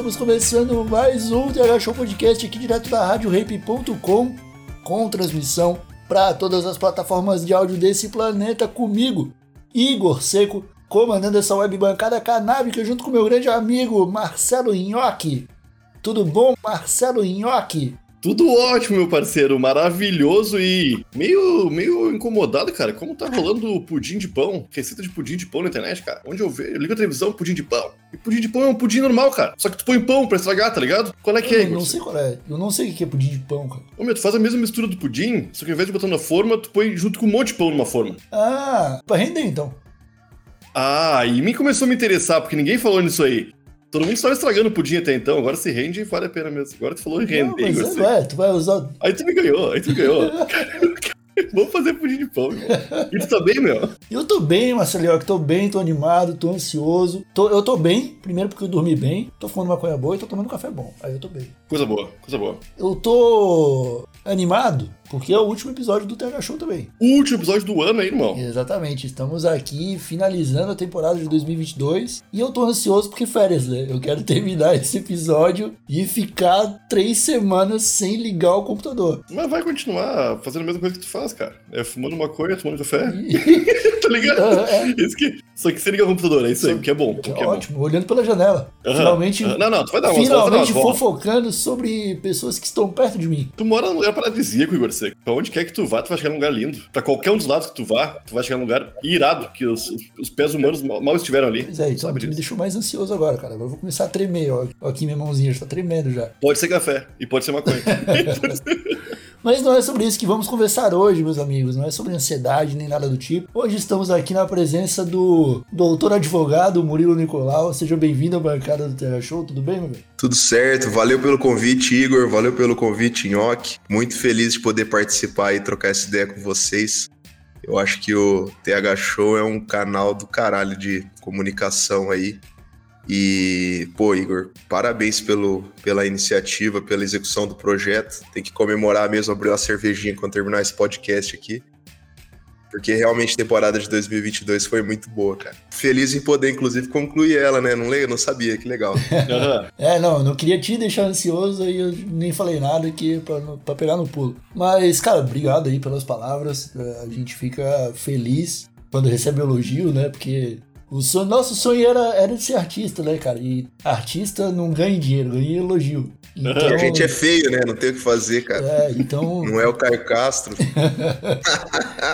Estamos começando mais um TH Show Podcast aqui direto da RadioRape.com com transmissão para todas as plataformas de áudio desse planeta comigo, Igor Seco, comandando essa web bancada canábica junto com meu grande amigo Marcelo Nhoque. Tudo bom, Marcelo Nhoque? Tudo ótimo, meu parceiro, maravilhoso e meio, meio incomodado, cara. Como tá rolando pudim de pão, receita de pudim de pão na internet, cara? Onde eu vejo, eu ligo a televisão, pudim de pão. E pudim de pão é um pudim normal, cara. Só que tu põe pão pra estragar, tá ligado? Qual é que é, Eu não sei qual é. Eu não sei o que é pudim de pão, cara. Ô, meu, tu faz a mesma mistura do pudim, só que ao invés de botar na forma, tu põe junto com um monte de pão numa forma. Ah, pra render então. Ah, e mim começou a me interessar, porque ninguém falou nisso aí. Todo mundo estava estragando o pudim até então, agora se rende e vale a pena mesmo. Agora tu falou em Não, mas Igor. é, tu vai usar Aí tu me ganhou, aí tu me ganhou. Vamos fazer pudim de pão, meu. E tu tá bem, meu? Eu tô bem, Marcelinho, tô bem, tô animado, tô ansioso. Tô- eu tô bem, primeiro porque eu dormi bem, tô fumando maconha boa e tô tomando café bom. Aí eu tô bem. Coisa boa, coisa boa. Eu tô animado porque é o último episódio do TH Show também. Último episódio do ano aí, irmão. Exatamente, estamos aqui finalizando a temporada de 2022 e eu tô ansioso porque férias, né? Eu quero terminar esse episódio e ficar três semanas sem ligar o computador. Mas vai continuar fazendo a mesma coisa que tu faz, cara. É fumando maconha, tomando café. tá ligado? Ah, é. Isso que... Só que você liga o computador, é isso aí, Só- o que é bom. o Que que é bom. ótimo, olhando pela janela. Aham, Finalmente, aham. Não, não, tu vai dar uma volta, finalmente umas voltas. fofocando sobre pessoas que estão perto de mim. Tu mora num lugar paradisíaco, Igor Seco. Pra onde quer que tu vá, tu vai chegar num lugar lindo. Pra qualquer um dos lados que tu vá, tu vai chegar num lugar irado, que os, os pés humanos mal, mal estiveram ali. Pois é, então me deixou mais ansioso agora, cara. Agora eu vou começar a tremer. Ó Aqui minha mãozinha já tá tremendo já. Pode ser café e pode ser maconha. Mas não é sobre isso que vamos conversar hoje, meus amigos. Não é sobre ansiedade nem nada do tipo. Hoje estamos aqui na presença do doutor advogado Murilo Nicolau. Seja bem-vindo à bancada do Terra Show. Tudo bem, meu bem? Tudo certo, valeu pelo convite, Igor, valeu pelo convite, Nhoque. Muito feliz de poder participar e trocar essa ideia com vocês. Eu acho que o TH Show é um canal do caralho de comunicação aí. E, pô, Igor, parabéns pelo, pela iniciativa, pela execução do projeto. Tem que comemorar mesmo, abrir uma cervejinha quando terminar esse podcast aqui. Porque realmente a temporada de 2022 foi muito boa, cara. Feliz em poder, inclusive, concluir ela, né? Não, le- não sabia, que legal. É, não, eu não queria te deixar ansioso aí eu nem falei nada aqui pra, pra pegar no pulo. Mas, cara, obrigado aí pelas palavras. É, A gente fica feliz quando recebe elogio, né? Porque o sonho- nosso sonho era, era de ser artista, né, cara? E artista não ganha dinheiro, ganha elogio. Então, a gente é feio, né? Não tem o que fazer, cara. é, então. Não é o Caio Castro.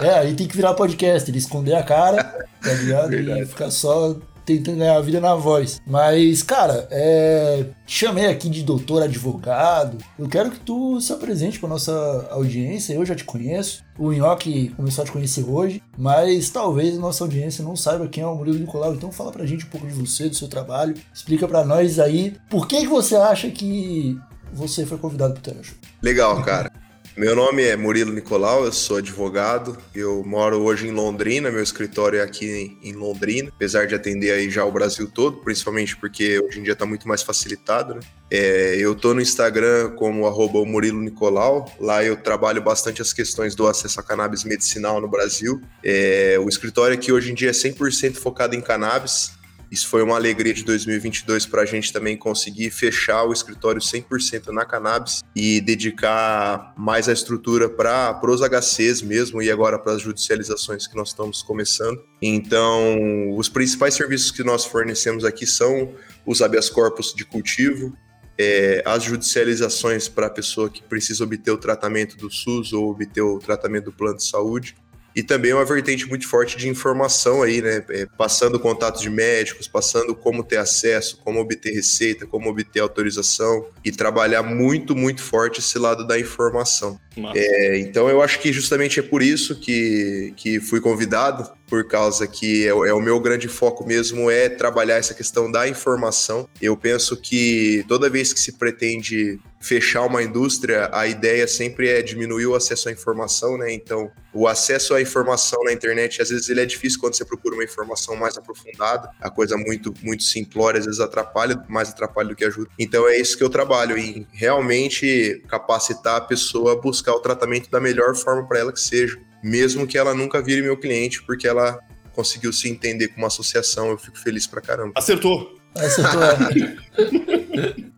É, aí tem que virar podcast, ele esconder a cara, tá ligado? E Verdade. ficar só tentando ganhar a vida na voz. Mas, cara, é... te chamei aqui de doutor advogado. Eu quero que tu se apresente pra nossa audiência. Eu já te conheço. O Nhoque começou a te conhecer hoje. Mas talvez a nossa audiência não saiba quem é o Murilo Nicolau. Então fala pra gente um pouco de você, do seu trabalho. Explica pra nós aí por que, que você acha que você foi convidado pro Terra Show. Legal, cara. Meu nome é Murilo Nicolau, eu sou advogado. Eu moro hoje em Londrina, meu escritório é aqui em Londrina, apesar de atender aí já o Brasil todo, principalmente porque hoje em dia tá muito mais facilitado, né? É, eu tô no Instagram como arroba Murilo Nicolau. Lá eu trabalho bastante as questões do acesso a cannabis medicinal no Brasil. É, o escritório aqui hoje em dia é 100% focado em cannabis. Isso foi uma alegria de 2022 para a gente também conseguir fechar o escritório 100% na cannabis e dedicar mais a estrutura para os HCs mesmo e agora para as judicializações que nós estamos começando. Então, os principais serviços que nós fornecemos aqui são os habeas corpus de cultivo, é, as judicializações para a pessoa que precisa obter o tratamento do SUS ou obter o tratamento do plano de saúde. E também uma vertente muito forte de informação aí, né? É, passando contatos de médicos, passando como ter acesso, como obter receita, como obter autorização e trabalhar muito, muito forte esse lado da informação. É, então eu acho que justamente é por isso que, que fui convidado, por causa que é, é o meu grande foco mesmo é trabalhar essa questão da informação. Eu penso que toda vez que se pretende fechar uma indústria, a ideia sempre é diminuir o acesso à informação, né? Então, o acesso à informação na internet, às vezes ele é difícil quando você procura uma informação mais aprofundada, a coisa muito muito simplória, às vezes atrapalha, mais atrapalha do que ajuda. Então é isso que eu trabalho em realmente capacitar a pessoa a buscar o tratamento da melhor forma para ela que seja, mesmo que ela nunca vire meu cliente, porque ela conseguiu se entender com uma associação, eu fico feliz pra caramba. Acertou. Acertou, é.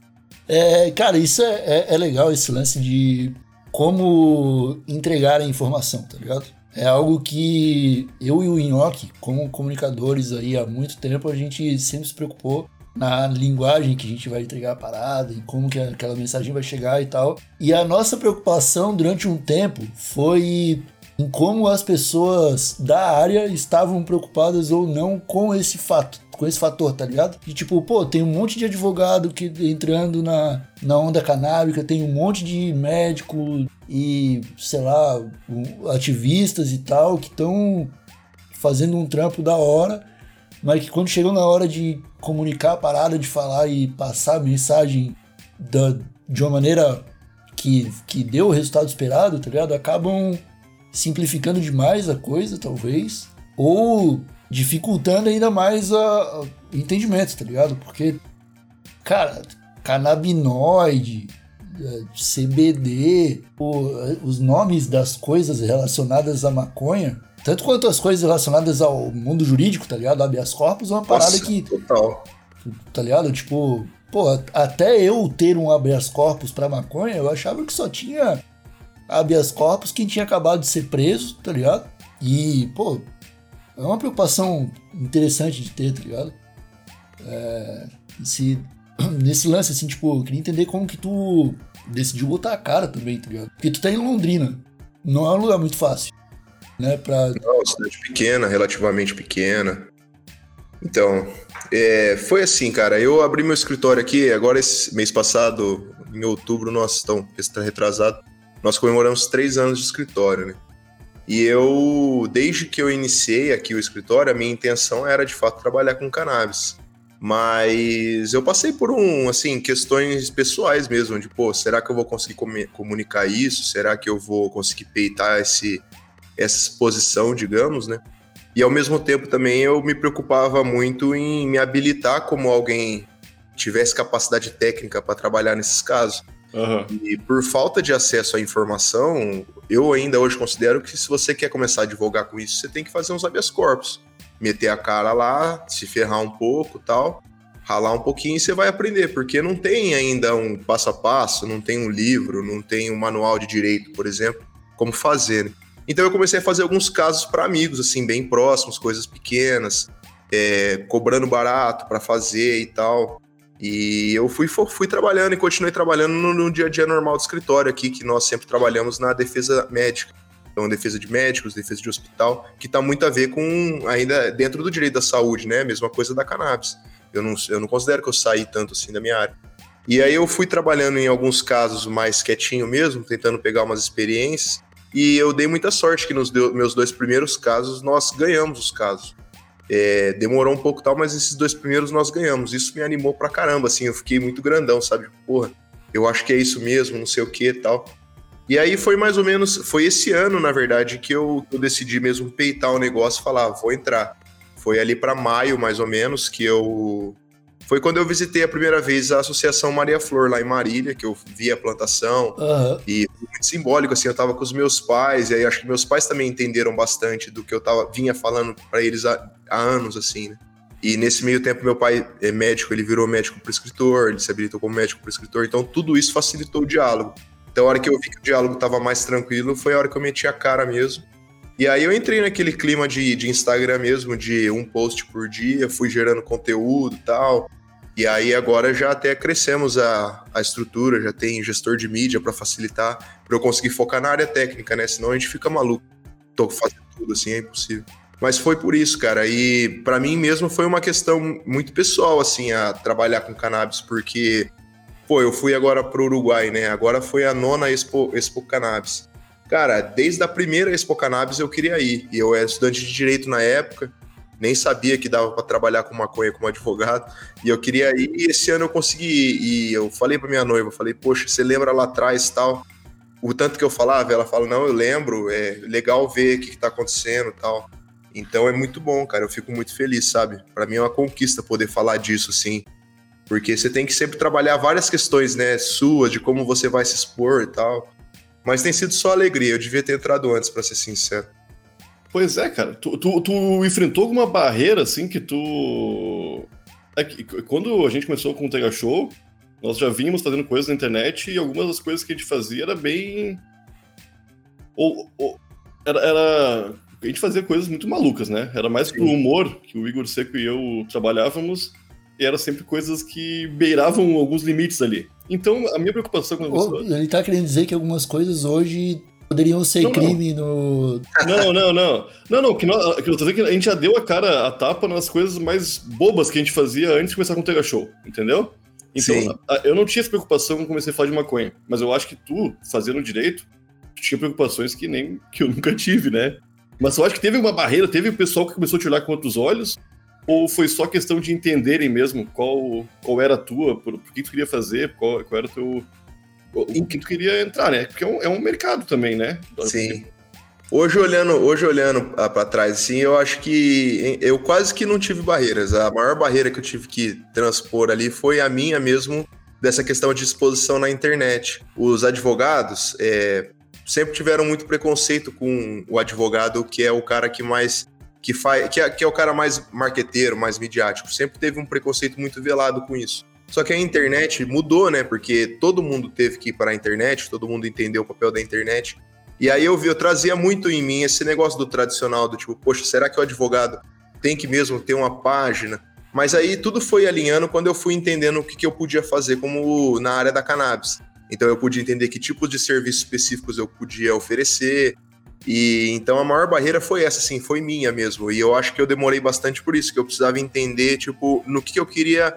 É, cara, isso é, é, é, legal, esse lance de como entregar a informação, tá ligado? É algo que eu e o Inhoque, como comunicadores aí há muito tempo, a gente sempre se preocupou na linguagem que a gente vai entregar a parada, em como que aquela mensagem vai chegar e tal. E a nossa preocupação durante um tempo foi em como as pessoas da área estavam preocupadas ou não com esse fato, com esse fator, tá ligado? E tipo, pô, tem um monte de advogado que entrando na, na onda canábica, tem um monte de médico e, sei lá, ativistas e tal que estão fazendo um trampo da hora, mas que quando chegam na hora de comunicar a parada, de falar e passar a mensagem da, de uma maneira que, que deu o resultado esperado, tá ligado? Acabam simplificando demais a coisa, talvez, ou dificultando ainda mais o entendimento, tá ligado? Porque, cara, canabinoide, é, CBD, os nomes das coisas relacionadas à maconha, tanto quanto as coisas relacionadas ao mundo jurídico, tá ligado? Habeas corpus é uma parada Nossa, que. Total. Tá ligado? Tipo, pô, até eu ter um habeas corpus pra maconha, eu achava que só tinha habeas corpus quem tinha acabado de ser preso, tá ligado? E, pô, é uma preocupação interessante de ter, tá ligado? É, esse, nesse lance, assim, tipo, eu queria entender como que tu decidiu botar a cara também, tá ligado? Porque tu tá em Londrina, não é um lugar muito fácil, né? Pra... Não, cidade pequena, relativamente pequena. Então, é, foi assim, cara. Eu abri meu escritório aqui, agora esse mês passado, em outubro, nós estamos retrasado nós comemoramos três anos de escritório, né? E eu, desde que eu iniciei aqui o escritório, a minha intenção era de fato trabalhar com cannabis. Mas eu passei por um, assim, questões pessoais mesmo, de, pô, será que eu vou conseguir comunicar isso? Será que eu vou conseguir peitar esse, essa exposição, digamos, né? E ao mesmo tempo também eu me preocupava muito em me habilitar como alguém tivesse capacidade técnica para trabalhar nesses casos. Uhum. E por falta de acesso à informação, eu ainda hoje considero que se você quer começar a divulgar com isso, você tem que fazer uns habeas corpus. Meter a cara lá, se ferrar um pouco tal, ralar um pouquinho e você vai aprender, porque não tem ainda um passo a passo, não tem um livro, não tem um manual de direito, por exemplo, como fazer. Né? Então eu comecei a fazer alguns casos para amigos, assim, bem próximos, coisas pequenas, é, cobrando barato para fazer e tal. E eu fui, fui trabalhando e continuei trabalhando no, no, dia a dia normal do escritório aqui, que nós sempre trabalhamos na defesa médica. Então, defesa de médicos, defesa de hospital, que está muito a ver com, ainda dentro do direito da saúde, né? Mesma coisa da cannabis. Eu não, eu não considero que eu saí tanto assim da minha área. E aí eu fui trabalhando em alguns casos mais quietinho mesmo, tentando pegar umas experiências. E eu dei muita sorte que nos meus dois primeiros casos nós ganhamos os casos. É, demorou um pouco tal, mas esses dois primeiros nós ganhamos. Isso me animou pra caramba, assim, eu fiquei muito grandão, sabe? Porra, eu acho que é isso mesmo, não sei o que tal. E aí foi mais ou menos, foi esse ano, na verdade, que eu, eu decidi mesmo peitar o negócio e falar, ah, vou entrar. Foi ali para maio, mais ou menos, que eu foi quando eu visitei a primeira vez a Associação Maria Flor, lá em Marília, que eu vi a plantação. Uhum. E muito simbólico, assim, eu tava com os meus pais, e aí acho que meus pais também entenderam bastante do que eu tava, vinha falando para eles há, há, anos, assim, né? E nesse meio tempo, meu pai é médico, ele virou médico prescritor, ele se habilitou como médico prescritor, então tudo isso facilitou o diálogo. Então, a hora que eu vi que o diálogo tava mais tranquilo, foi a hora que eu meti a cara mesmo. E aí eu entrei naquele clima de, de Instagram mesmo, de um post por dia, fui gerando conteúdo e tal. E aí agora já até crescemos a, a estrutura, já tem gestor de mídia para facilitar, para eu conseguir focar na área técnica, né? Senão a gente fica maluco. Tô fazendo tudo assim, é impossível. Mas foi por isso, cara. E para mim mesmo foi uma questão muito pessoal, assim, a trabalhar com cannabis, porque, pô, eu fui agora pro Uruguai, né? Agora foi a nona Expo, Expo Cannabis. Cara, desde a primeira Expo Cannabis eu queria ir. E eu era estudante de direito na época, nem sabia que dava para trabalhar com maconha como advogado. E eu queria ir, e esse ano eu consegui ir. E eu falei para minha noiva, falei, poxa, você lembra lá atrás tal? O tanto que eu falava, ela fala, não, eu lembro, é legal ver o que, que tá acontecendo tal. Então é muito bom, cara. Eu fico muito feliz, sabe? Para mim é uma conquista poder falar disso, sim. Porque você tem que sempre trabalhar várias questões, né? Suas, de como você vai se expor e tal. Mas tem sido só alegria. Eu devia ter entrado antes, para ser sincero. Pois é, cara. Tu, tu, tu, enfrentou alguma barreira, assim, que tu. É que, quando a gente começou com o Tega Show, nós já vínhamos fazendo coisas na internet e algumas das coisas que a gente fazia era bem. Ou, ou era, era, A gente fazia coisas muito malucas, né? Era mais pro humor que o Igor Seco e eu trabalhávamos. E era sempre coisas que beiravam alguns limites ali. Então, a minha preocupação com Ô, Ele tá querendo dizer que algumas coisas hoje poderiam ser Não, não. crime no. Não, não, não. Não, não, que, nós, que eu tô dizendo que a gente já deu a cara, a tapa nas coisas mais bobas que a gente fazia antes de começar com o Tega Show, entendeu? Então, Sim. a- eu não tinha essa preocupação quando comecei a falar de maconha, mas eu acho que tu, fazendo direito, tu tinha preocupações que nem que eu nunca tive, né? Mas eu acho que teve uma barreira, teve o pessoal que começou a te olhar com outros olhos, ou foi só questão de entenderem mesmo qual, qual era a tua, por, por que tu queria fazer, qual, qual era o teu. O que tu queria entrar, né? Porque é um, é um mercado também, né? Sim. Hoje olhando, hoje olhando pra trás, assim, eu acho que eu quase que não tive barreiras. A maior barreira que eu tive que transpor ali foi a minha mesmo dessa questão de exposição na internet. Os advogados é, sempre tiveram muito preconceito com o advogado que é o cara que mais que faz, que é, que é o cara mais marqueteiro, mais midiático. Sempre teve um preconceito muito velado com isso. Só que a internet mudou, né? Porque todo mundo teve que ir para a internet, todo mundo entendeu o papel da internet. E aí eu vi, eu trazia muito em mim esse negócio do tradicional, do tipo, poxa, será que o advogado tem que mesmo ter uma página? Mas aí tudo foi alinhando quando eu fui entendendo o que, que eu podia fazer como na área da cannabis. Então eu podia entender que tipos de serviços específicos eu podia oferecer. E então a maior barreira foi essa, assim, foi minha mesmo. E eu acho que eu demorei bastante por isso, que eu precisava entender, tipo, no que, que eu queria.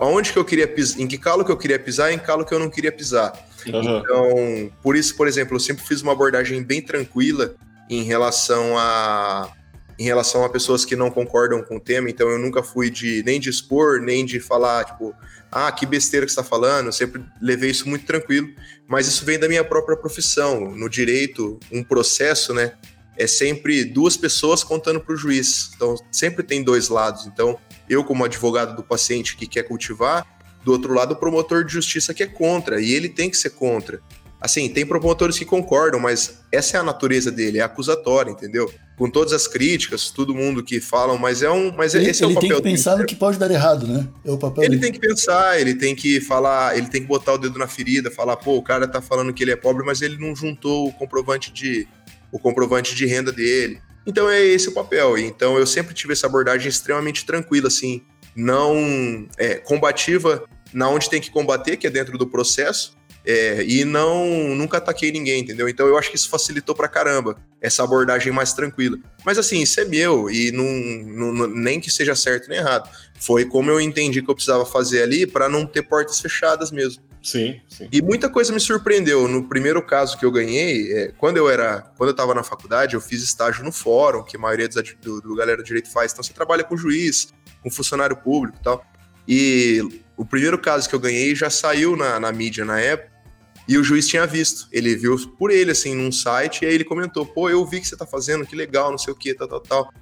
Aonde que eu queria pisar, em que calo que eu queria pisar e em calo que eu não queria pisar. Aham. Então, por isso, por exemplo, eu sempre fiz uma abordagem bem tranquila em relação a em relação a pessoas que não concordam com o tema, então eu nunca fui de nem de expor, nem de falar, tipo, ah, que besteira que você está falando, eu sempre levei isso muito tranquilo, mas isso vem da minha própria profissão. No direito, um processo, né, é sempre duas pessoas contando para o juiz, então sempre tem dois lados. Então, eu, como advogado do paciente que quer cultivar, do outro lado, o promotor de justiça que é contra, e ele tem que ser contra. Assim, tem promotores que concordam, mas essa é a natureza dele, é acusatória, entendeu? Com todas as críticas, todo mundo que falam, mas é um. Mas Ele, esse é o ele tem papel que pensar no que pode dar errado, né? É o papel Ele dele. tem que pensar, ele tem que falar, ele tem que botar o dedo na ferida, falar, pô, o cara tá falando que ele é pobre, mas ele não juntou o comprovante de o comprovante de renda dele. Então é esse o papel. Então eu sempre tive essa abordagem extremamente tranquila, assim, não é, combativa na onde tem que combater, que é dentro do processo, é, e não nunca ataquei ninguém, entendeu? Então eu acho que isso facilitou pra caramba essa abordagem mais tranquila. Mas assim, isso é meu e não, não- nem que seja certo nem errado. Foi como eu entendi que eu precisava fazer ali para não ter portas fechadas mesmo. Sim, sim. E muita coisa me surpreendeu. No primeiro caso que eu ganhei, é, quando eu era, quando eu estava na faculdade, eu fiz estágio no fórum, que a maioria dos, do, do galera do direito faz. Então você trabalha com juiz, com funcionário público e tal. E o primeiro caso que eu ganhei já saiu na, na mídia na época. E o juiz tinha visto. Ele viu por ele, assim, num site, e aí ele comentou: pô, eu vi que você tá fazendo, que legal, não sei o que, tal, tal, tal.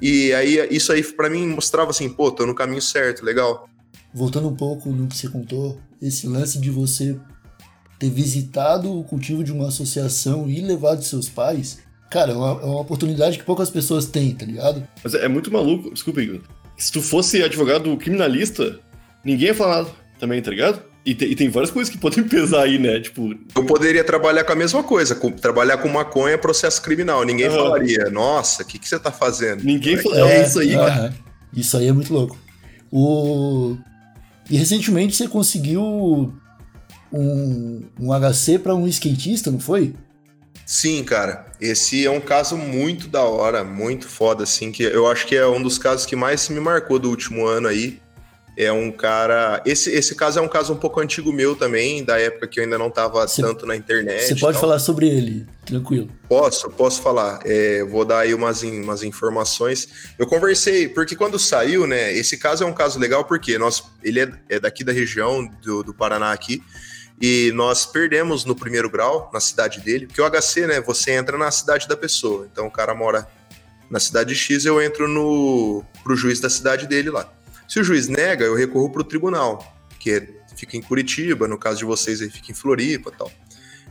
E aí, isso aí pra mim mostrava assim, pô, tô no caminho certo, legal. Voltando um pouco no que você contou, esse lance de você ter visitado o cultivo de uma associação e levado seus pais, cara, é uma, é uma oportunidade que poucas pessoas têm, tá ligado? Mas é muito maluco, desculpa, Igor. Se tu fosse advogado criminalista, ninguém ia falar nada também, tá ligado? E, te- e tem várias coisas que podem pesar aí, né? Tipo, Eu poderia trabalhar com a mesma coisa, com- trabalhar com maconha é processo criminal. Ninguém Aham. falaria, nossa, o que, que você tá fazendo? ninguém fala. É, isso aí, cara. aham. Isso aí é muito louco. O... E recentemente você conseguiu um, um HC pra um skatista, não foi? Sim, cara. Esse é um caso muito da hora, muito foda, assim, que eu acho que é um dos casos que mais me marcou do último ano aí. É um cara. Esse, esse caso é um caso um pouco antigo meu também, da época que eu ainda não estava tanto na internet. Você pode falar sobre ele, tranquilo. Posso, posso falar. É, vou dar aí umas, umas informações. Eu conversei, porque quando saiu, né? Esse caso é um caso legal, porque nós, ele é, é daqui da região do, do Paraná aqui. E nós perdemos no primeiro grau, na cidade dele, porque o HC, né? Você entra na cidade da pessoa. Então o cara mora na cidade X, eu entro no pro juiz da cidade dele lá. Se o juiz nega, eu recorro para o tribunal, que fica em Curitiba, no caso de vocês aí fica em Floripa tal.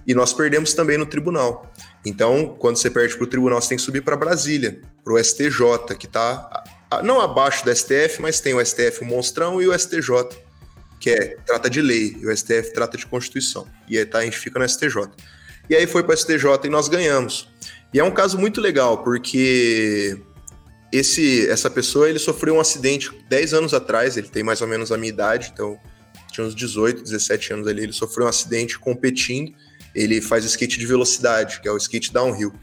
E nós perdemos também no tribunal. Então, quando você perde para o tribunal, você tem que subir para Brasília, para o STJ, que está não abaixo do STF, mas tem o STF o monstrão e o STJ, que é trata de lei, e o STF trata de Constituição. E aí tá, a gente fica no STJ. E aí foi para o STJ e nós ganhamos. E é um caso muito legal, porque esse, essa pessoa ele sofreu um acidente 10 anos atrás, ele tem mais ou menos a minha idade, então tinha uns 18, 17 anos ali, ele sofreu um acidente competindo, ele faz skate de velocidade, que é o skate downhill.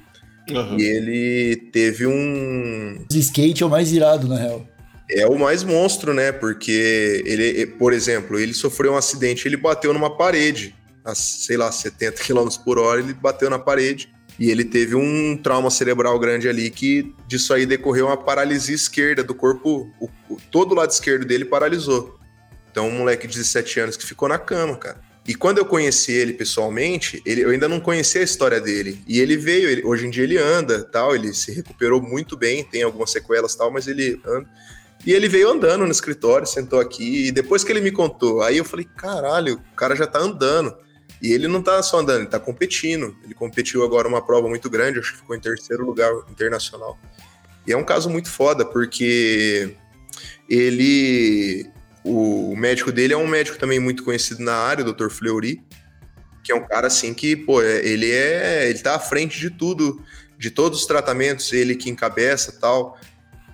Uhum. E ele teve um. O skate é o mais irado, na real. É o mais monstro, né? Porque ele, por exemplo, ele sofreu um acidente, ele bateu numa parede, a, sei lá, 70 km por hora, ele bateu na parede e ele teve um trauma cerebral grande ali que disso aí decorreu uma paralisia esquerda do corpo, o, o, todo o lado esquerdo dele paralisou. Então, um moleque de 17 anos que ficou na cama, cara. E quando eu conheci ele pessoalmente, ele, eu ainda não conhecia a história dele. E ele veio, ele, hoje em dia ele anda, tal, ele se recuperou muito bem, tem algumas sequelas tal, mas ele anda. E ele veio andando no escritório, sentou aqui, e depois que ele me contou, aí eu falei, caralho, o cara já tá andando. E ele não tá só andando, ele tá competindo. Ele competiu agora uma prova muito grande, acho que ficou em terceiro lugar internacional. E é um caso muito foda, porque ele. O médico dele é um médico também muito conhecido na área, o Dr. Fleury, que é um cara assim que, pô, é, ele é. Ele tá à frente de tudo, de todos os tratamentos, ele que encabeça tal.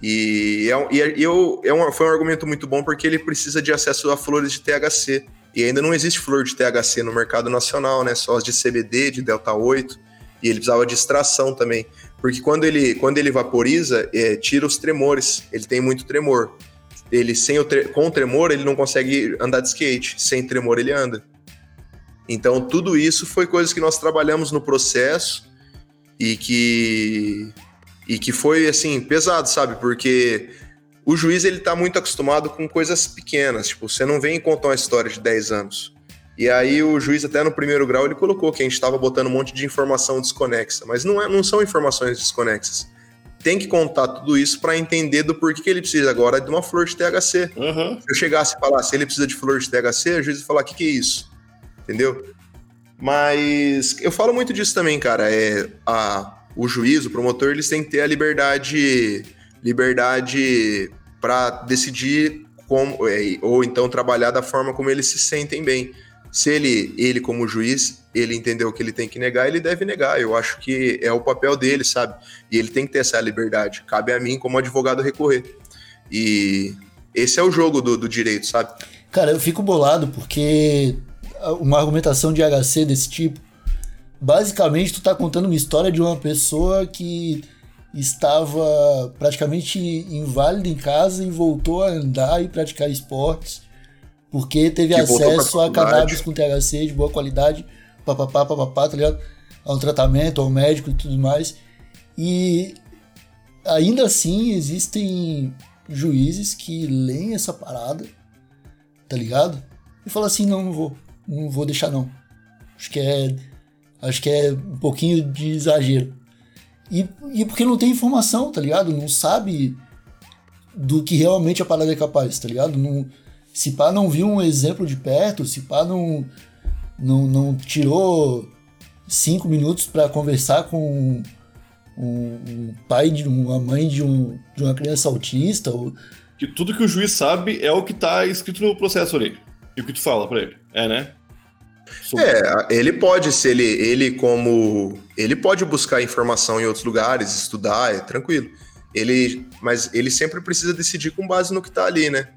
E, é, e, é, eu, é um, foi um argumento muito bom porque ele precisa de acesso a flores de THC. E ainda não existe flor de THC no mercado nacional, né? Só as de CBD, de delta 8. E ele precisava de extração também. Porque quando ele, quando ele vaporiza, é, tira os tremores. Ele tem muito tremor. Ele sem o tre com o tremor, ele não consegue andar de skate. Sem tremor, ele anda. Então, tudo isso foi coisas que nós trabalhamos no processo e que e que foi assim pesado, sabe? Porque o juiz ele tá muito acostumado com coisas pequenas, tipo, você não vem contar uma história de 10 anos. E aí o juiz até no primeiro grau ele colocou que a gente estava botando um monte de informação desconexa, mas não, é, não são informações desconexas. Tem que contar tudo isso para entender do porquê que ele precisa agora de uma flor de THC. Uhum. Se eu chegasse e falasse ele precisa de flor de THC, o juiz ia falar, o que, que é isso? Entendeu? Mas eu falo muito disso também, cara. É, a, o juiz, o promotor, eles têm que ter a liberdade liberdade para decidir como, é, ou então trabalhar da forma como eles se sentem bem. Se ele, ele como juiz, ele entendeu que ele tem que negar, ele deve negar. Eu acho que é o papel dele, sabe? E ele tem que ter essa liberdade. Cabe a mim, como advogado, recorrer. E esse é o jogo do, do direito, sabe? Cara, eu fico bolado porque uma argumentação de HC desse tipo, basicamente tu tá contando uma história de uma pessoa que estava praticamente inválido em casa e voltou a andar e praticar esportes porque teve que acesso a cannabis com THC de boa qualidade, papapá, papapá, tá ligado? A um tratamento, ao médico e tudo mais. E ainda assim existem juízes que leem essa parada, tá ligado? E falam assim, não, não vou, não vou deixar não. Acho que é, acho que é um pouquinho de exagero. E, e porque não tem informação, tá ligado? Não sabe do que realmente a parada é capaz, tá ligado? Não, se pá não viu um exemplo de perto, se pá não, não, não tirou cinco minutos para conversar com um, um, pai de uma mãe de, um, de uma criança autista. Ou... Que tudo que o juiz sabe é o que tá escrito no processo ali. E o que tu fala para ele. É, né? É, ele pode, se ele, ele como. Ele pode buscar informação em outros lugares, estudar, é tranquilo. Ele, mas ele sempre precisa decidir com base no que tá ali, né?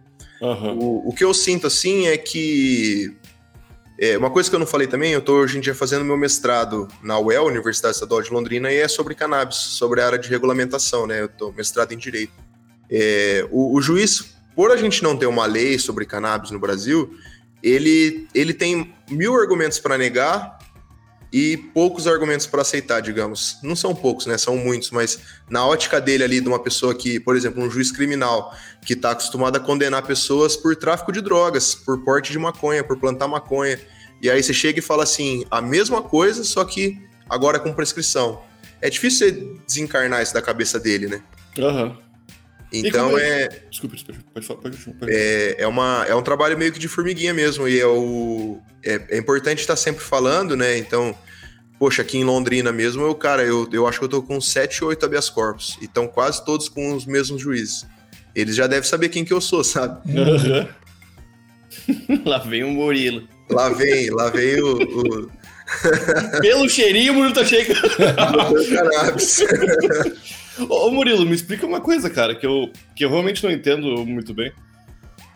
Uhum. O, o que eu sinto assim é que. É, uma coisa que eu não falei também, eu estou hoje em dia fazendo meu mestrado na UEL, Universidade Estadual de Londrina, e é sobre cannabis, sobre a área de regulamentação, né? Eu estou mestrado em Direito. É, o, o, juiz, por a gente não ter uma lei sobre cannabis no Brasil, ele, ele tem mil argumentos para negar e poucos argumentos para aceitar, digamos. Não são poucos, né? São muitos, mas na ótica dele ali, de uma pessoa que, por exemplo, um juiz criminal que está acostumado a condenar pessoas por tráfico de drogas, por porte de maconha, por plantar maconha. E aí você chega e fala assim, a mesma coisa, só que agora com prescrição. É difícil você desencarnar isso da cabeça dele, né? Aham. Então é... é, Desculpa, desculpa, pode falar, pode, pode. é, é, uma, é um trabalho meio que de formiguinha mesmo, e é, o, é, é importante estar sempre falando, né? Então, poxa, aqui em Londrina mesmo, eu, cara, eu, eu acho que eu tô com 7 ou 8 habeas corpus, e estão quase todos com os mesmos juízes. Eles já devem saber quem que eu sou, sabe? Aham. Lá vem o Murilo. Lá vem, lá vem o, o Pelo cheirinho, o Murilo tá chegando. Ô, Murilo, me explica uma coisa, cara, que eu, que eu realmente não entendo muito bem.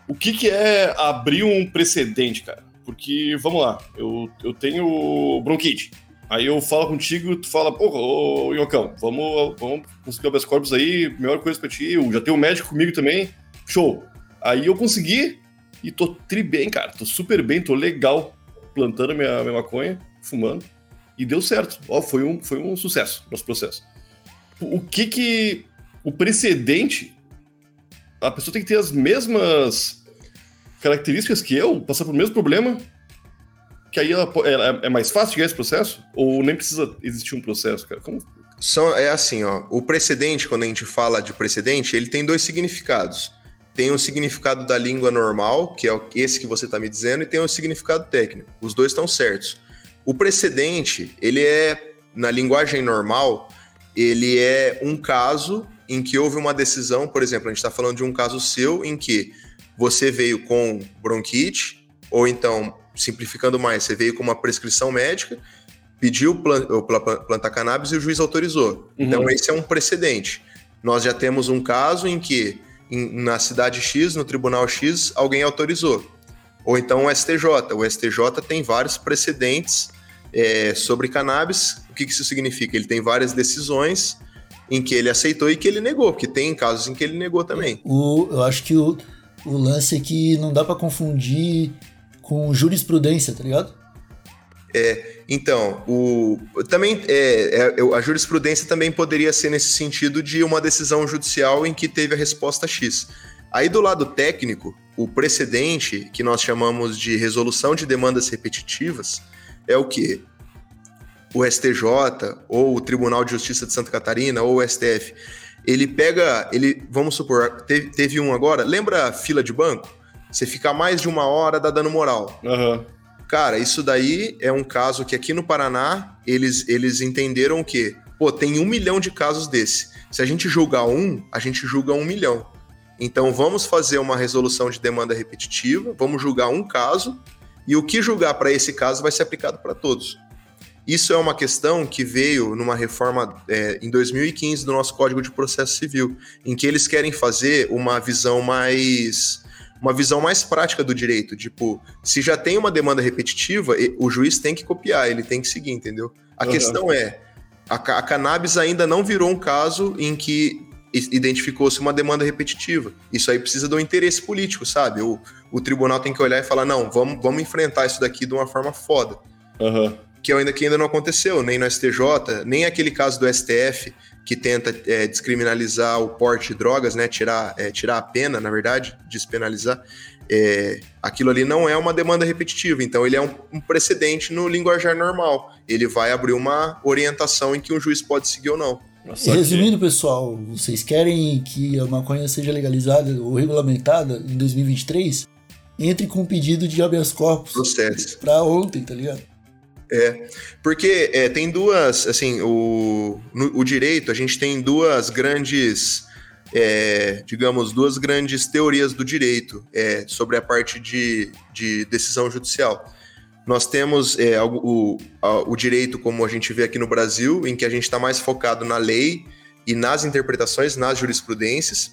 O que, que é abrir um precedente, cara? Porque, vamos lá, eu, eu tenho bronquite. Aí eu falo contigo, tu fala, pô, ô, Iocão, vamos, vamos conseguir habeas corpus aí, melhor coisa pra ti. Eu já tenho um médico comigo também, show. Aí eu consegui e tô tri bem, cara, tô super bem, tô legal, plantando minha, minha maconha, fumando, e deu certo. Ó, foi um, foi um sucesso nosso processo o que que o precedente a pessoa tem que ter as mesmas características que eu, passar pelo mesmo problema, que aí ela, ela- é mais fácil chegar esse processo? Ou nem precisa existir um processo, cara? Como? São, é assim, ó. O precedente, quando a gente fala de precedente, ele tem dois significados. Tem o significado da língua normal, que é esse que você está me dizendo, e tem o significado técnico. Os dois estão certos. O precedente, ele é, na linguagem normal, ele é um caso em que houve uma decisão, por exemplo, a gente está falando de um caso seu em que você veio com bronquite, ou então, simplificando mais, você veio com uma prescrição médica, pediu plantar cannabis e o juiz autorizou. Então, esse é um precedente. Nós já temos um caso em que, em- na cidade X, no tribunal X, alguém autorizou. Ou então o STJ. O STJ tem vários precedentes é, sobre cannabis. O que, que isso significa? Ele tem várias decisões em que ele aceitou e que ele negou, porque tem casos em que ele negou também. O, eu acho que o, o lance é que não dá pra confundir com jurisprudência, tá ligado? Então, o, também é, é, a jurisprudência também poderia ser nesse sentido de uma decisão judicial em que teve a resposta X. Aí do lado técnico, o precedente, que nós chamamos de resolução de demandas repetitivas, é o que? O STJ, ou o Tribunal de Justiça de Santa Catarina, ou o STF, ele pega, ele, vamos supor, teve, teve um agora, lembra a fila de banco? Você fica mais de uma hora dá dano moral. Aham. Cara, isso daí é um caso que aqui no Paraná eles, eles entenderam que, pô, tem um milhão de casos desse. Se a gente julgar um, a gente julga um milhão. Então vamos fazer uma resolução de demanda repetitiva, vamos julgar um caso e o que julgar para esse caso vai ser aplicado para todos. Isso é uma questão que veio numa reforma é, em 2015 do nosso Código de Processo Civil, em que eles querem fazer uma visão mais uma visão mais prática do direito, tipo, se já tem uma demanda repetitiva, o juiz tem que copiar, ele tem que seguir, entendeu? A Aham. questão é, a, a cannabis ainda não virou um caso em que identificou-se uma demanda repetitiva. Isso aí precisa do interesse político, sabe? O, o tribunal tem que olhar e falar, não, vamos, vamos enfrentar isso daqui de uma forma foda Aham. Que ainda, que ainda não aconteceu, nem no STJ, nem aquele caso do STF que tenta é, descriminalizar o porte de drogas, né? Tirar, é, tirar a pena, na verdade, despenalizar. É, aquilo ali não é uma demanda repetitiva, então ele é um, um precedente no linguajar normal. Ele vai abrir uma orientação em que um juiz pode seguir ou não. Nossa, E resumindo, pessoal, vocês querem que a maconha seja legalizada ou regulamentada em 2023? Entre com um pedido de habeas corpus pra ontem, tá ligado? Porque é, tem duas, assim, o, no- o direito, a gente tem duas grandes, é, digamos, duas grandes teorias do direito é, sobre a parte de, de decisão judicial. Nós temos é, o, a- o direito, como a gente vê aqui no Brasil, em que a gente está mais focado na lei e nas interpretações, nas jurisprudências,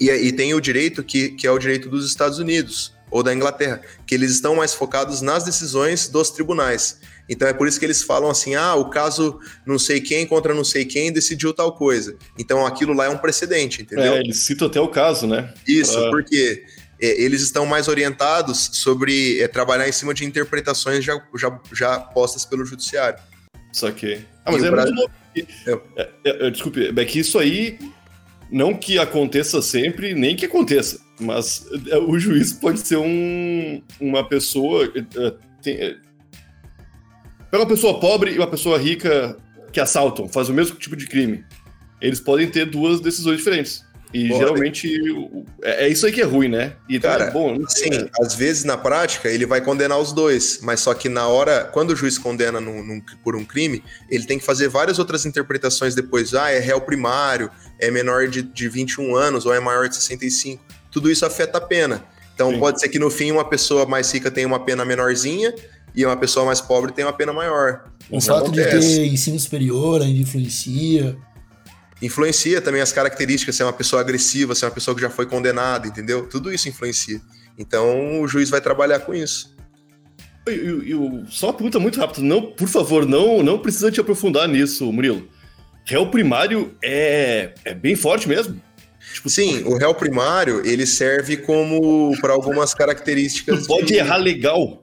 e, e tem o direito que, que é o direito dos Estados Unidos, ou da Inglaterra, que eles estão mais focados nas decisões dos tribunais. Então é por isso que eles falam assim: ah, o caso não sei quem contra não sei quem decidiu tal coisa. Então aquilo lá é um precedente, entendeu? É, eles citam até o caso, né? Isso, Pra- porque é, eles estão mais orientados sobre é, trabalhar em cima de interpretações já, já, já postas pelo judiciário. Saquei. Ah, mas é Brasil- muito louco. É, é, é, desculpe, é que isso aí, não que aconteça sempre, nem que aconteça, mas é, o juiz pode ser um, uma pessoa. é, é, tem- é, Pega uma pessoa pobre e uma pessoa rica que assaltam, faz o mesmo tipo de crime. Eles podem ter duas decisões diferentes. E Podem. geralmente é, é isso aí que é ruim, né? E Cara, é bom, Sim, às vezes na prática ele vai condenar os dois, mas só que na hora, quando o juiz condena num- num- por um crime, ele tem que fazer várias outras interpretações depois. Ah, é réu primário, é menor de, de 21 anos ou é maior de 65. Tudo isso afeta a pena. Então Sim. pode ser que no fim uma pessoa mais rica tenha uma pena menorzinha e uma pessoa mais pobre tenha uma pena maior. O fato de acontece. ter ensino superior ainda influencia. Influencia também as características, se é uma pessoa agressiva, se é uma pessoa que já foi condenada, entendeu? Tudo isso influencia. Então o juiz vai trabalhar com isso. E- e- e o- só uma pergunta muito rápida. Não, por favor, não, não precisa te aprofundar nisso, Murilo. Réu primário é, é bem forte mesmo? Tipo, Sim, o réu primário, ele serve como para algumas características. Tu pode de- errar legal.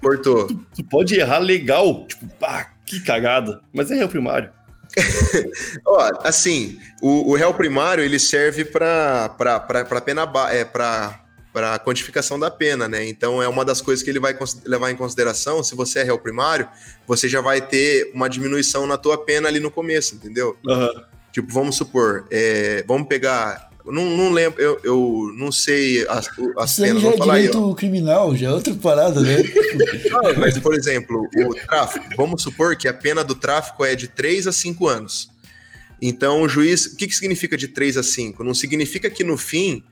Cortou. Tu pode errar legal. Tipo, pá, que cagada. Mas é réu primário. Ó, assim, o, o réu primário, ele serve para para pena é para para quantificação da pena, né? Então é uma das coisas que ele vai levar em consideração. Se você é réu primário, você já vai ter uma diminuição na tua pena ali no começo, entendeu? Tipo, vamos supor, é, vamos pegar. Não, não lembro, eu, eu não sei as, as Isso aí penas, já é falar aí, direito criminal, já é outra parada, né? Não, mas, por exemplo, o tráfico. Vamos supor que a pena do tráfico é de 3 a 5 anos. Então, o juiz. O que, que significa de 3 a 5? Não significa que no fim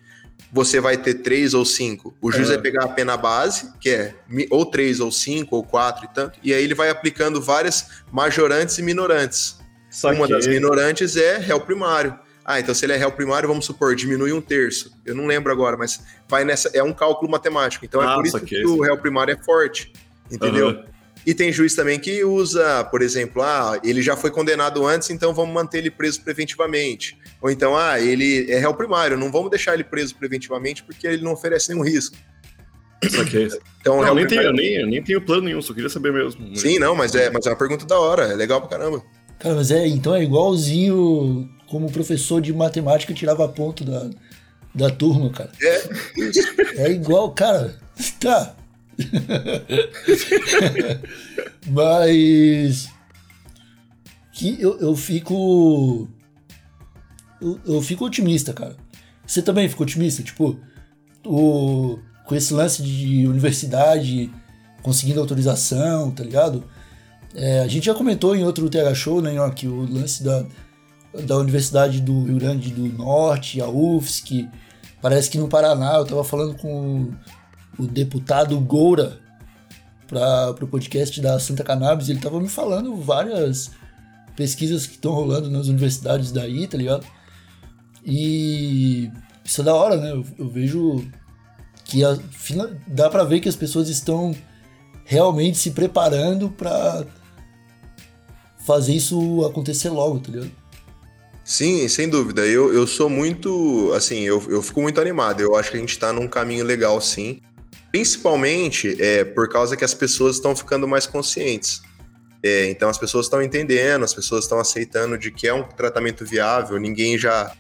você vai ter 3 ou 5. O juiz É. vai pegar a pena base, que é ou 3 ou 5 ou 4 e tanto, e aí ele vai aplicando várias majorantes e minorantes. Uma das Saquei. minorantes é réu primário. Ah, então se ele é réu primário, vamos supor, diminui um terço. Eu não lembro agora, mas vai nessa. É um cálculo matemático. Então Ah, é por isso que o réu primário é forte. Entendeu? Aham. E tem juiz também que usa, por exemplo, ah, ele já foi condenado antes, então vamos manter ele preso preventivamente. Ou então, ah, ele é réu primário, não vamos deixar ele preso preventivamente porque ele não oferece nenhum risco. Saquei. Então, Não, réu nem, tenho, primário- nem, eu nem tenho plano nenhum, só queria saber mesmo. Sim, não, mas é, mas é uma pergunta da hora, é legal pra caramba. Cara, mas é, então é igualzinho como o professor de matemática tirava ponto da, da turma, cara. É, É igual, cara. Tá. Mas. Que eu, eu fico. Eu, eu fico otimista, cara. Você também fica otimista? Tipo, o, com esse lance de universidade conseguindo autorização, tá ligado? É, a gente já comentou em outro TH Show, né, que o lance da, da Universidade do Rio Grande do Norte, a UFSC, parece que no Paraná, eu tava falando com o, deputado Goura para o podcast da Santa Cannabis, ele tava me falando várias pesquisas que estão rolando nas universidades daí, tá ligado? E isso é da hora, né? Eu, eu vejo que a, dá pra ver que as pessoas estão realmente se preparando pra fazer isso acontecer logo, tá ligado? Sim, sem dúvida. Eu, eu sou muito. Assim, eu, eu fico muito animado. Eu acho que a gente tá num caminho legal, sim. Principalmente é, por causa que as pessoas estão ficando mais conscientes. É, então as pessoas estão entendendo, as pessoas estão aceitando de que é um tratamento viável, ninguém já.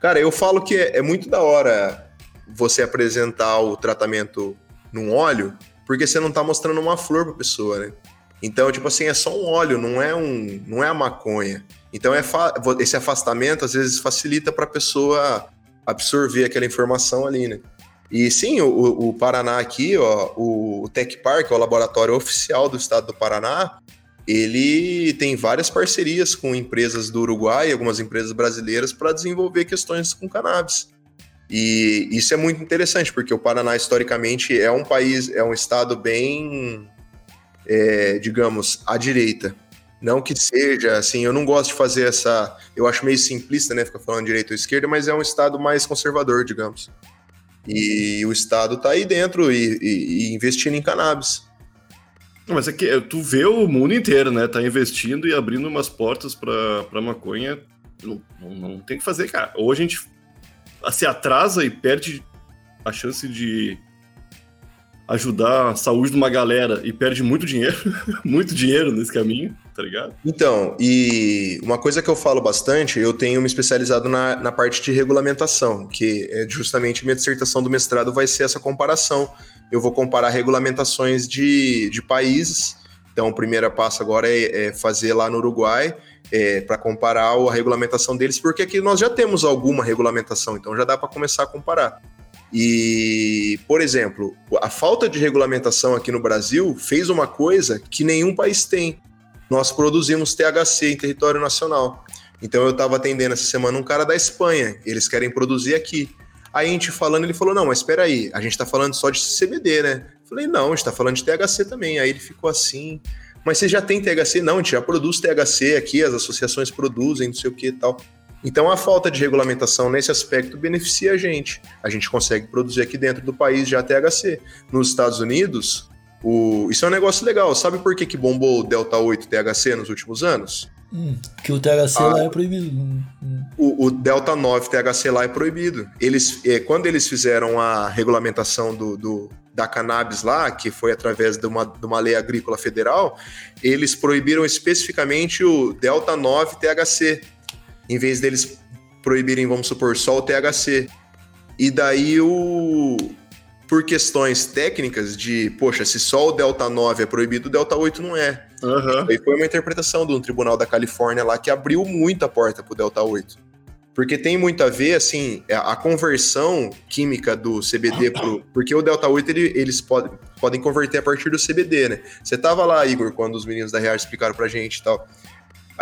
Cara, eu falo que é, é muito da hora você apresentar o tratamento num óleo, porque você não tá mostrando uma flor pra pessoa, né? Então, tipo assim, é só um óleo, não é um, não é a maconha. Então é esse afastamento às vezes facilita para a pessoa absorver aquela informação ali, né? E sim, o, o Paraná aqui, ó, o Tech Park, o laboratório oficial do estado do Paraná, ele tem várias parcerias com empresas do Uruguai e algumas empresas brasileiras para desenvolver questões com cannabis. E isso é muito interessante, porque o Paraná, historicamente, é um país, é um estado bem, é, digamos, à direita. Não que seja, assim, eu não gosto de fazer essa. Eu acho meio simplista, né? Ficar falando direita ou esquerda, mas é um estado mais conservador, digamos. E o Estado tá aí dentro e, e- e investindo em cannabis. Mas é que tu vê o mundo inteiro, né? Tá investindo e abrindo umas portas pra, pra maconha. Não, não, não tem o que fazer, cara. Ou a gente se atrasa e perde a chance de ajudar a saúde de uma galera e perde muito dinheiro, muito dinheiro nesse caminho, tá ligado? Então, e uma coisa que eu falo bastante, eu tenho me especializado na, na parte de regulamentação, que é justamente minha dissertação do mestrado vai ser essa comparação. Eu vou comparar regulamentações de, de países. Então, o primeiro passo agora é, é fazer lá no Uruguai, para comparar a regulamentação deles, porque aqui nós já temos alguma regulamentação, então já dá para começar a comparar. E, por exemplo, a falta de regulamentação aqui no Brasil fez uma coisa que nenhum país tem. Nós produzimos THC em território nacional. Então eu estava atendendo essa semana um cara da Espanha, eles querem produzir aqui. Aí a gente falando, ele falou: Não, mas espera aí, a gente está falando só de CBD, né? Eu falei: Não, a gente está falando de THC também. Aí ele ficou assim: Mas você já tem THC? Não, a gente já produz THC aqui, as associações produzem, não sei o que e tal. Então a falta de regulamentação nesse aspecto beneficia a gente. A gente consegue produzir aqui dentro do país já THC. Nos Estados Unidos, o... isso é um negócio legal. Sabe por que, que bombou o Delta 8 THC nos últimos anos? Hum, que o THC Ah. lá é proibido. Hum, hum. O, o Delta 9 THC lá é proibido. Eles, eh, quando eles fizeram a regulamentação do, do- da cannabis lá, que foi através de uma, de uma lei agrícola federal, eles proibiram especificamente o Delta 9 THC, em vez deles proibirem, vamos supor, só o THC. E daí o. Por questões técnicas de, poxa, se só o Delta 9 é proibido, o Delta 8 não é. Aham. Aí foi uma interpretação de um tribunal da Califórnia lá que abriu muito a porta pro Delta 8. Porque tem muito a ver, assim, a a conversão química do CBD pro. Porque o Delta 8 ele- eles podem, podem converter a partir do CBD, né? Você tava lá, Igor, quando os meninos da Real explicaram pra gente e tal.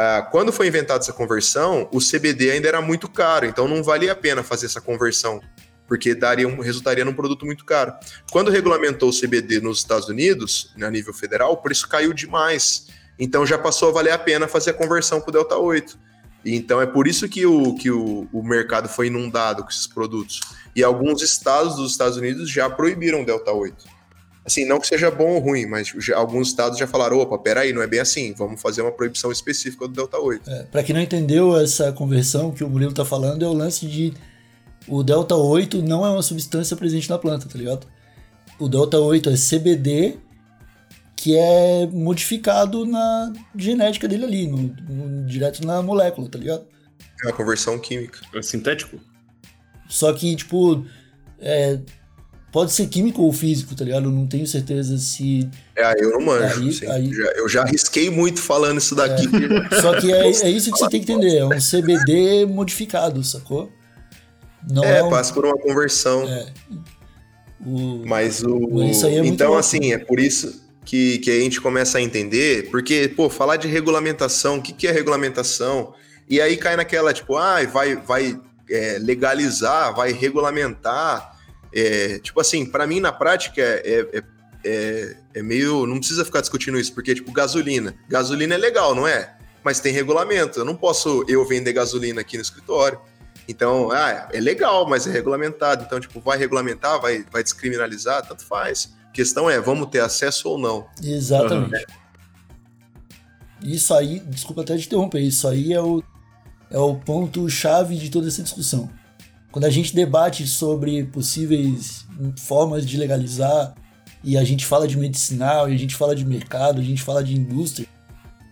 Ah, quando foi inventada essa conversão, o CBD ainda era muito caro, então não valia a pena fazer essa conversão, porque daria um, resultaria num produto muito caro. Quando regulamentou o CBD nos Estados Unidos, a nível federal, o preço caiu demais. Então já passou a valer a pena fazer a conversão para o Delta 8. E Então é por isso que, o, que o, o mercado foi inundado com esses produtos. E alguns estados dos Estados Unidos já proibiram o Delta 8. Assim, não que seja bom ou ruim, mas já- alguns estados já falaram: opa, peraí, não é bem assim, vamos fazer uma proibição específica do Delta 8. É, pra quem não entendeu essa conversão que o Murilo tá falando, é o lance de o Delta 8 não é uma substância presente na planta, tá ligado? O Delta 8 é CBD que é modificado na genética dele ali, no- no- direto na molécula, tá ligado? É uma conversão química. É sintético? Só que, tipo, é, pode ser químico ou físico, tá ligado? Eu não tenho certeza se. É, eu não manjo. Aí- assim, aí- já- eu já arrisquei muito falando isso daqui. Só que é, é isso que você tem que entender. É um CBD modificado, sacou? Não É, é, um, passa por uma conversão. o, Mas o. Mas isso aí é então, louco. assim, é por isso que, que a gente começa a entender, porque, pô, falar de regulamentação, o que, que é regulamentação? E aí cai naquela, tipo, ah, vai, vai é, legalizar, vai regulamentar. É, tipo assim, para mim, na prática, é, é, é, é meio. Não precisa ficar discutindo isso, porque, tipo, gasolina. Gasolina é legal, não é? Mas tem regulamento. Eu não posso eu vender gasolina aqui no escritório. Então, ah, é legal, mas é regulamentado. Então, tipo, vai regulamentar, vai, vai descriminalizar, tanto faz. A questão é, vamos ter acesso ou não? Exatamente. Isso aí, desculpa até te interromper, isso aí é o, é o ponto-chave de toda essa discussão. Quando a gente debate sobre possíveis formas de legalizar, e a gente fala de medicinal, e a gente fala de mercado, a gente fala de indústria,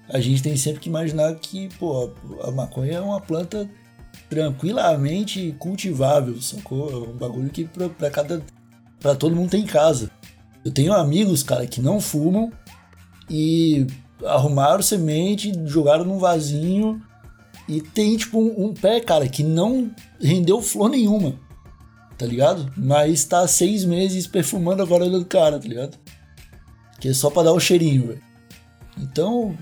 a gente tem sempre que imaginar que, pô, a maconha é uma planta tranquilamente cultivável, sacou? É um bagulho que pra, pra cada. pra todo mundo tem em casa. Eu tenho amigos, cara, que não fumam e arrumaram semente, jogaram num vasinho e tem, tipo, um, um pé, cara, que não rendeu flor nenhuma, tá ligado? Mas tá seis meses perfumando a varanda do cara, tá ligado? Que é só pra dar o cheirinho, velho. Então,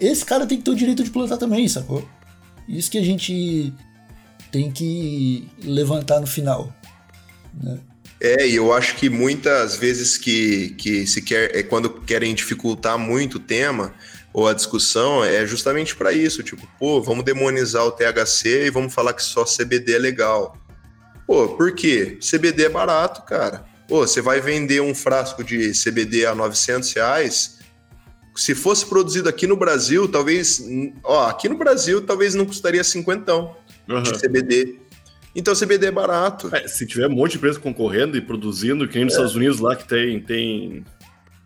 esse cara tem que ter o direito de plantar também, sacou? Isso que a gente tem que levantar no final. Né? É, e eu acho que muitas vezes que, que se quer, é quando querem dificultar muito o tema ou a discussão, é justamente para isso, tipo, pô, vamos demonizar o THC e vamos falar que só CBD é legal. Pô, por quê? CBD é barato, cara. Pô, você vai vender um frasco de CBD a 900 reais. Se fosse produzido aqui no Brasil, talvez. Ó, aqui no Brasil, talvez não custaria 50 Aham. de CBD. Então, CBD é barato. É, se tiver um monte de empresa concorrendo e produzindo, que nem nos É. Estados Unidos lá que tem, tem.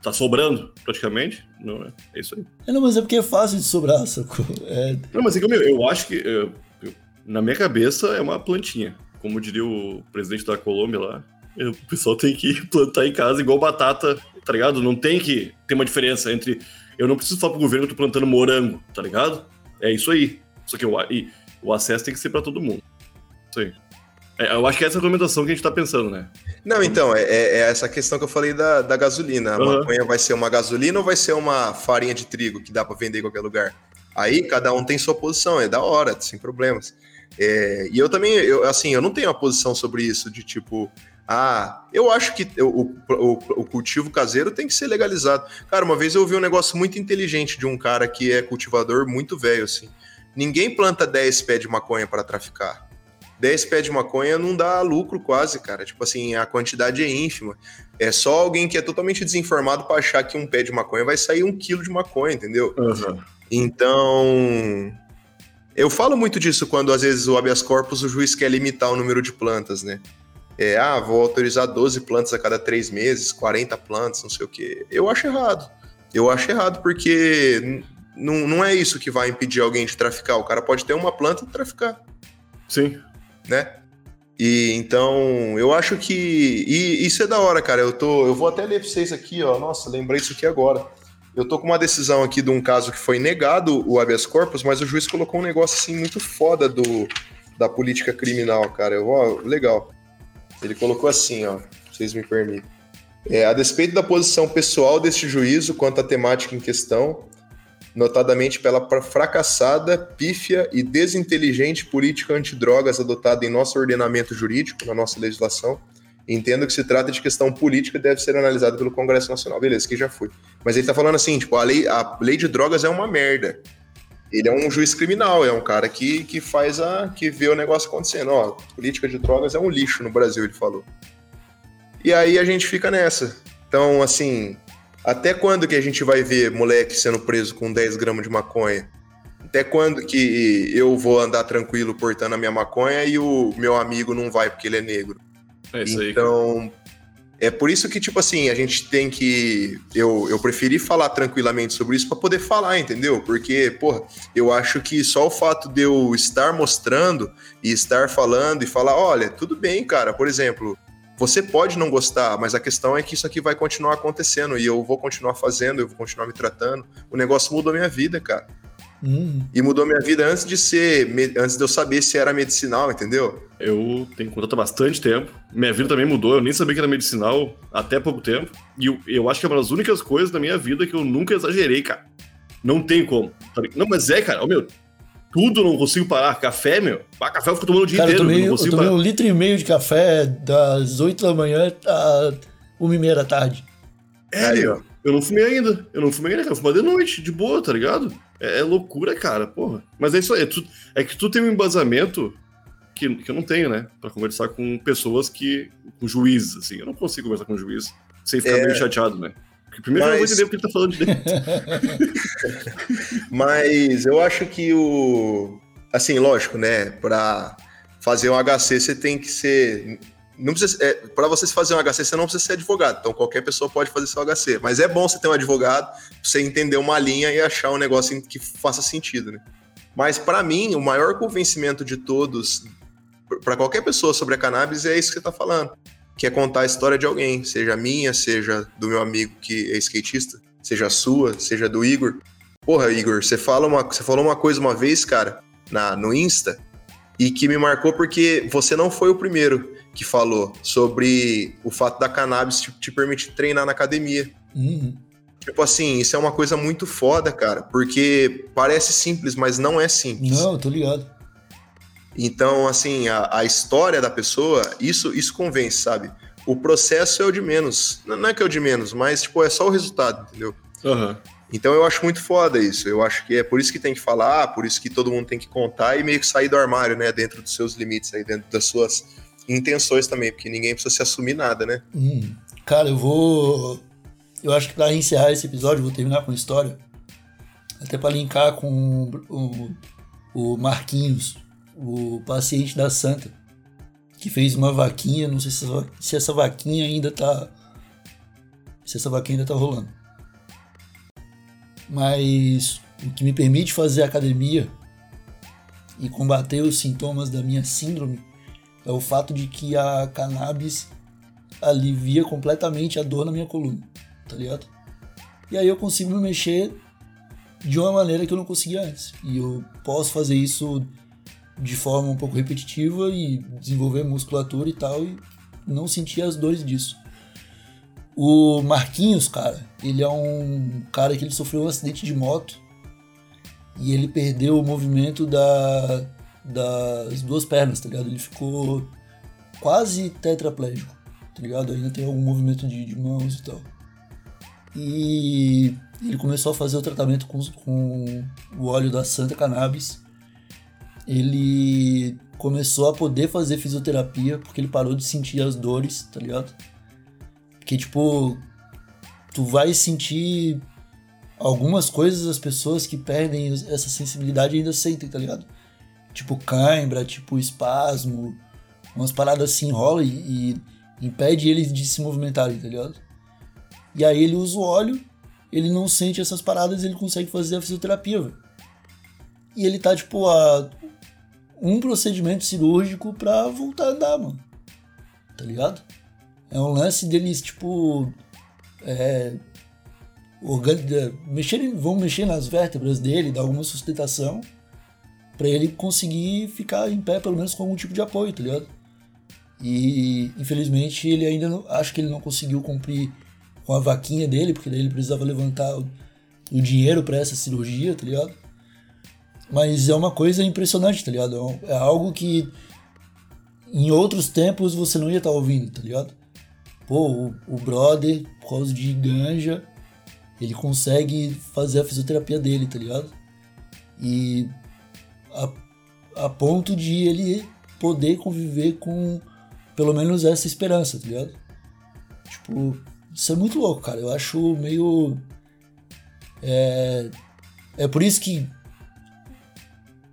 Tá sobrando, praticamente. Não é? É isso aí. É, não, mas é porque é fácil de sobrar, sacou? É, Não, mas é que meu, eu acho que. eu- eu- na minha cabeça é uma plantinha. Como diria o presidente da Colômbia lá. O pessoal tem que plantar em casa igual batata, tá ligado? Não tem que ter uma diferença entre. Eu não preciso falar pro governo que eu tô plantando morango, tá ligado? É isso aí. Só que eu, e o acesso tem que ser pra todo mundo. Isso aí. É, eu acho que essa é a argumentação que a gente tá pensando, né? Não, então, é, é- é essa questão que eu falei da, da gasolina. A Aham. maconha vai ser uma gasolina ou vai ser uma farinha de trigo que dá pra vender em qualquer lugar? Aí cada um tem sua posição, é da hora, sem problemas. É, e eu também, eu, assim, eu não tenho uma posição sobre isso de tipo, ah, eu acho que o, o, o cultivo caseiro tem que ser legalizado. Cara, uma vez eu ouvi um negócio muito inteligente de um cara que é cultivador muito velho, assim. Ninguém planta 10 pés de maconha para traficar. 10 pés de maconha não dá lucro quase, cara. Tipo assim, a quantidade é ínfima. É só alguém que é totalmente desinformado para achar que um pé de maconha vai sair um quilo de maconha, entendeu? Então, eu falo muito disso quando às vezes o habeas corpus o juiz quer limitar o número de plantas, né? É, ah, vou autorizar 12 plantas a cada três meses, 40 plantas, não sei o quê. Eu acho errado. Eu acho errado porque não, não é isso que vai impedir alguém de traficar. O cara pode ter uma planta e traficar Sim. Né? E então, eu acho que e isso é da hora, cara. Eu tô, eu vou até ler pra vocês aqui, ó. Nossa, lembrei isso aqui agora. Eu tô com uma decisão aqui de um caso que foi negado o habeas corpus, mas o juiz colocou um negócio assim muito foda do da política criminal, cara. Eu, ó, legal. Ele colocou assim, ó, vocês me permitem. É, a despeito da posição pessoal deste juízo quanto à temática em questão, notadamente pela fracassada, pífia e desinteligente política antidrogas adotada em nosso ordenamento jurídico, na nossa legislação, entendo que se trata de questão política e deve ser analisada pelo Congresso Nacional. Beleza, que já foi. Mas ele tá falando assim, tipo, a lei, a lei de drogas é uma merda. Ele é um juiz criminal, é um cara que, que faz a. que vê o negócio acontecendo. Ó, política de drogas é um lixo no Brasil, ele falou. E aí a gente fica nessa. Então, assim, até quando que a gente vai ver moleque sendo preso com 10 gramas de maconha? Até quando que eu vou andar tranquilo portando a minha maconha e o meu amigo não vai porque ele é negro? É isso aí. cara. Então, é por isso que, tipo assim, a gente tem que. Eu, eu preferi falar tranquilamente sobre isso pra poder falar, entendeu? Porque, porra, eu acho que só o fato de eu estar mostrando e estar falando e falar: olha, tudo bem, cara, por exemplo. Você pode não gostar, mas a questão é que isso aqui vai continuar acontecendo e eu vou continuar fazendo, eu vou continuar me tratando. O negócio mudou minha vida, cara. hum, E mudou minha vida antes de ser, antes de eu saber se era medicinal, entendeu? Eu tenho contato há bastante tempo. Minha vida também mudou. Eu nem sabia que era medicinal até pouco tempo. E eu, eu acho que é uma das únicas coisas da minha vida que eu nunca exagerei, cara. Não tem como. Não, mas é, cara. Ô, meu, tudo eu não consigo parar. Café, meu. Ah, café eu fico tomando o dia cara, eu inteiro. tomei, não eu consigo tomei parar. um litro e meio de café das 8 da manhã às 1 e meia da tarde. É, Aí, meu. ó. Eu não fumei ainda. Eu não fumei ainda, cara. Eu fumei de noite, de boa, tá ligado? É, é loucura, cara, porra. Mas é isso aí. É, tu- é que tu tem um embasamento que, que eu não tenho, né? Pra conversar com pessoas que. com juízes, assim. Eu não consigo conversar com juiz sem ficar É. meio chateado, né? Porque primeiro eu não vou Mas- entender o que ele tá falando de dentro. Mas eu acho que o. Assim, lógico, né? Pra fazer um HC, você tem que ser. Não precisa, é, para você fazer um HC, você não precisa ser advogado. Então, qualquer pessoa pode fazer seu HC. Mas é bom você ter um advogado, pra você entender uma linha e achar um negócio que faça sentido, né? Mas, para mim, o maior convencimento de todos, para qualquer pessoa sobre a cannabis, é isso que você tá falando. Que é contar a história de alguém, seja minha, seja do meu amigo que é skatista, seja sua, seja do Igor. Porra, Igor, você, fala uma, você falou uma coisa uma vez, cara, na, no Insta, e que me marcou porque você não foi o primeiro que falou sobre o fato da cannabis te, te permitir treinar na academia. Hum, Tipo assim, isso é uma coisa muito foda, cara, porque parece simples, mas não é simples. não, eu tô ligado. Então, assim, a, a história da pessoa, isso, isso convence, sabe? O processo é o de menos. Não não é que é o de menos, mas, tipo, é só o resultado, entendeu? Aham. Então eu acho muito foda isso. Eu acho que é por isso que tem que falar, por isso que todo mundo tem que contar e meio que sair do armário, né? Dentro dos seus limites aí, dentro das suas intenções também, porque ninguém precisa se assumir nada, né? Hum, cara, eu vou. Eu acho que pra encerrar esse episódio, eu vou terminar com história. Até pra linkar com o, o Marquinhos, o paciente da Santa, que fez uma vaquinha. Não sei se essa, se essa vaquinha ainda tá. Se essa vaquinha ainda tá rolando. Mas o que me permite fazer academia e combater os sintomas da minha síndrome é o fato de que a cannabis alivia completamente a dor na minha coluna, tá ligado? E aí eu consigo me mexer de uma maneira que eu não conseguia antes. E eu posso fazer isso de forma um pouco repetitiva e desenvolver musculatura e tal e não sentir as dores disso. O Marquinhos, cara, ele é um cara que ele sofreu um acidente de moto e ele perdeu o movimento da, das duas pernas, tá ligado? Ele ficou quase tetraplégico, tá ligado? Ainda tem algum movimento de, de mãos e tal. E ele começou a fazer o tratamento com, com o óleo da Santa Cannabis. Ele começou a poder fazer fisioterapia porque ele parou de sentir as dores, tá ligado? Porque, tipo, tu vai sentir algumas coisas as pessoas que perdem essa sensibilidade ainda sentem, tá ligado? Tipo cãibra, tipo espasmo, umas paradas assim rola e, e impede eles de se movimentarem, tá ligado? E aí ele usa o óleo, ele não sente essas paradas, ele consegue fazer a fisioterapia, velho. E ele tá, tipo, a um procedimento cirúrgico pra voltar a andar, mano. Tá ligado? É um lance deles, tipo, é, mexer, vão mexer nas vértebras dele, dar alguma sustentação para ele conseguir ficar em pé, pelo menos com algum tipo de apoio, tá ligado? E infelizmente ele ainda não, acho que ele não conseguiu cumprir com a vaquinha dele, porque daí ele precisava levantar o, o dinheiro para essa cirurgia, tá ligado? Mas é uma coisa impressionante, tá ligado? É, algo que em outros tempos você não ia estar tá ouvindo, tá ligado? Pô, o, o brother, por causa de ganja, ele consegue fazer a fisioterapia dele, tá ligado? E a, a ponto de ele poder conviver com pelo menos essa esperança, tá ligado? Tipo, isso é muito louco, cara. Eu acho meio. É, é por isso que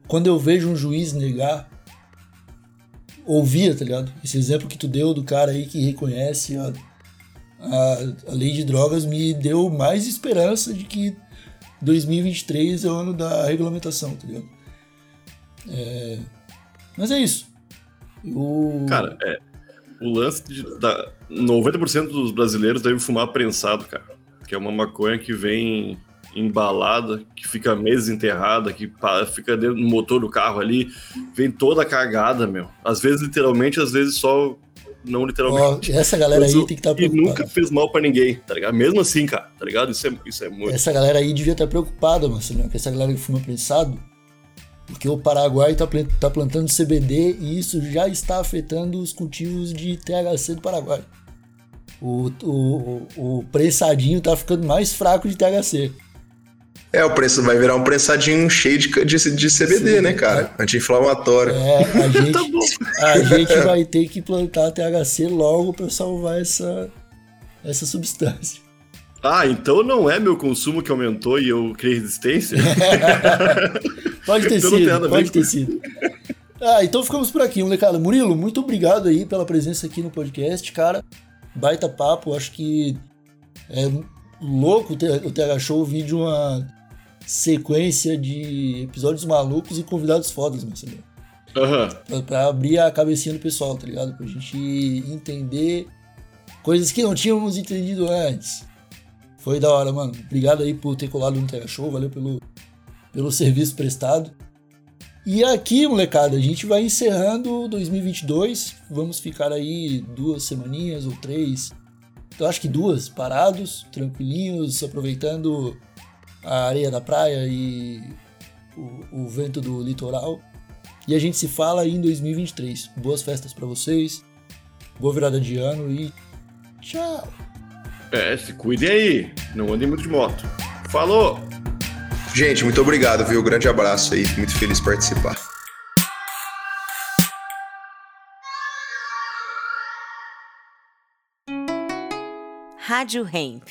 quando eu vejo um juiz negar, ouvia, tá ligado? Esse exemplo que tu deu do cara aí que reconhece a, a, a lei de drogas me deu mais esperança de que 2023 é o ano da regulamentação, tá ligado? É... Mas é isso. Cara, é. O lance de. Da, 90% dos brasileiros devem fumar prensado, cara. Que é uma maconha que vem embalada, que fica meses enterrada, que fica dentro do motor do carro ali, vem toda cagada, meu. Às vezes literalmente, às vezes só não literalmente. Oh, essa galera aí tem que estar tá preocupada. E nunca fez mal para ninguém, tá ligado? Mesmo assim, cara, tá ligado? Isso é, isso é muito. Essa galera aí devia estar tá preocupada, Marcelo, porque essa galera que fuma prensado, porque o Paraguai está tá plantando CBD e isso já está afetando os cultivos de THC do Paraguai. O, o, o, o prensadinho tá ficando mais fraco de THC. É, o preço vai virar um prensadinho cheio de, de, de CBD, Sim, né, cara? É. Anti-inflamatório. É, a gente, tá a gente vai ter que plantar THC logo para salvar essa, essa substância. Ah, então não é meu consumo que aumentou e eu criei resistência? pode ter então sido, pode ter sido. Ah, então ficamos por aqui, molecada. Murilo, muito obrigado aí pela presença aqui no podcast, cara. Baita papo, acho que é louco o TH Show vir de uma sequência de episódios malucos e convidados fodas, Marcelo. Uhum. Pra, pra, abrir a cabecinha do pessoal, tá ligado? Pra gente entender coisas que não tínhamos entendido antes. Foi da hora, mano. Obrigado aí por ter colado no Tega Show, valeu pelo, pelo serviço prestado. E aqui, molecada, a gente vai encerrando 2022. Vamos ficar aí duas semaninhas ou três. Eu acho que duas, parados, tranquilinhos, aproveitando a areia da praia e o, o vento do litoral. E a gente se fala em 2023. Boas festas para vocês, boa virada de ano e tchau! É, se cuidem aí, não andem muito de moto. Falou! Gente, muito obrigado, viu? Grande abraço aí, muito feliz participar. Rádio Hemp.